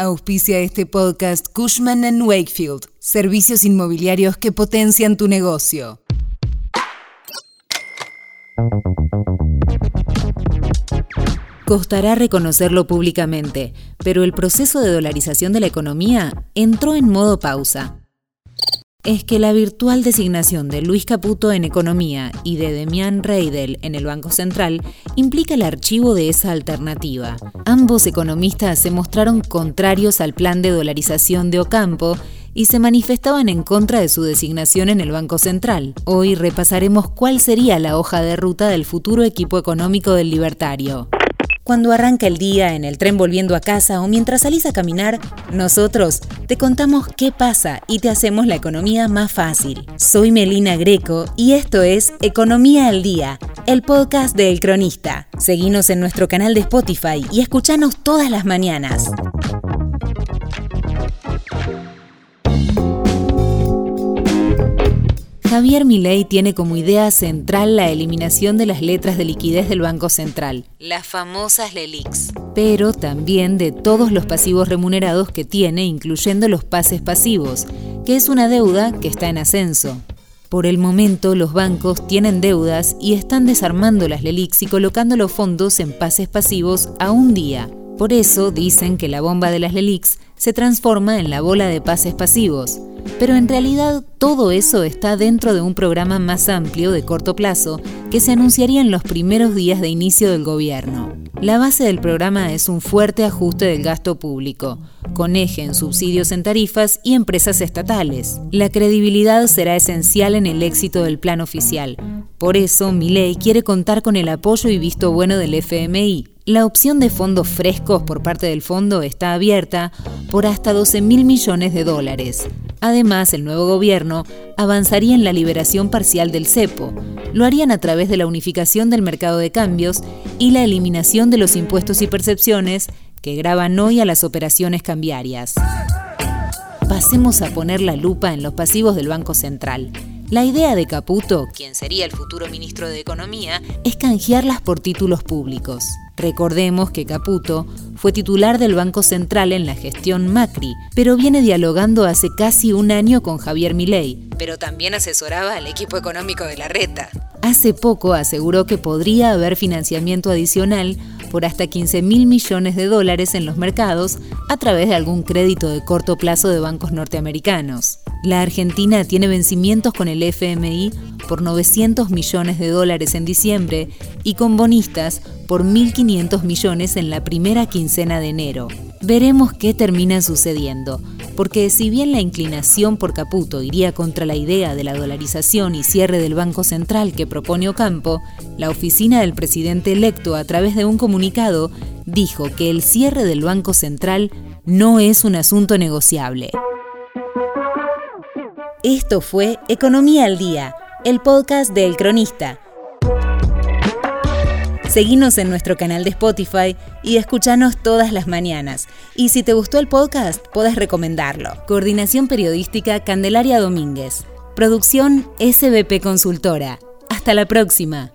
Auspicia este podcast Cushman ⁇ Wakefield, servicios inmobiliarios que potencian tu negocio. Costará reconocerlo públicamente, pero el proceso de dolarización de la economía entró en modo pausa es que la virtual designación de Luis Caputo en Economía y de Demian Reidel en el Banco Central implica el archivo de esa alternativa. Ambos economistas se mostraron contrarios al plan de dolarización de Ocampo y se manifestaban en contra de su designación en el Banco Central. Hoy repasaremos cuál sería la hoja de ruta del futuro equipo económico del libertario. Cuando arranca el día en el tren volviendo a casa o mientras salís a caminar, nosotros te contamos qué pasa y te hacemos la economía más fácil. Soy Melina Greco y esto es Economía al Día, el podcast de El Cronista. Seguinos en nuestro canal de Spotify y escuchanos todas las mañanas. Javier Milei tiene como idea central la eliminación de las letras de liquidez del Banco Central, las famosas LELIX, pero también de todos los pasivos remunerados que tiene, incluyendo los pases pasivos, que es una deuda que está en ascenso. Por el momento, los bancos tienen deudas y están desarmando las LELIX y colocando los fondos en pases pasivos a un día. Por eso dicen que la bomba de las LELIX se transforma en la bola de pases pasivos pero en realidad todo eso está dentro de un programa más amplio de corto plazo que se anunciaría en los primeros días de inicio del gobierno. La base del programa es un fuerte ajuste del gasto público, con eje en subsidios en tarifas y empresas estatales. La credibilidad será esencial en el éxito del plan oficial. Por eso, Milei quiere contar con el apoyo y visto bueno del FMI. La opción de fondos frescos por parte del fondo está abierta por hasta 12 mil millones de dólares. Además, el nuevo gobierno avanzaría en la liberación parcial del cepo. Lo harían a través de la unificación del mercado de cambios y la eliminación de los impuestos y percepciones que graban hoy a las operaciones cambiarias. Pasemos a poner la lupa en los pasivos del Banco Central. La idea de Caputo, quien sería el futuro ministro de Economía, es canjearlas por títulos públicos. Recordemos que Caputo fue titular del Banco Central en la gestión Macri, pero viene dialogando hace casi un año con Javier Milei, pero también asesoraba al equipo económico de la Reta. Hace poco aseguró que podría haber financiamiento adicional por hasta 15 mil millones de dólares en los mercados a través de algún crédito de corto plazo de bancos norteamericanos. La Argentina tiene vencimientos con el FMI por 900 millones de dólares en diciembre y con bonistas por 1.500 millones en la primera quincena de enero. Veremos qué termina sucediendo, porque si bien la inclinación por Caputo iría contra la idea de la dolarización y cierre del Banco Central que propone Ocampo, la oficina del presidente electo a través de un comunicado dijo que el cierre del Banco Central no es un asunto negociable. Esto fue Economía al Día, el podcast de El Cronista. Seguinos en nuestro canal de Spotify y escuchanos todas las mañanas. Y si te gustó el podcast, puedes recomendarlo. Coordinación Periodística Candelaria Domínguez. Producción SBP Consultora. Hasta la próxima.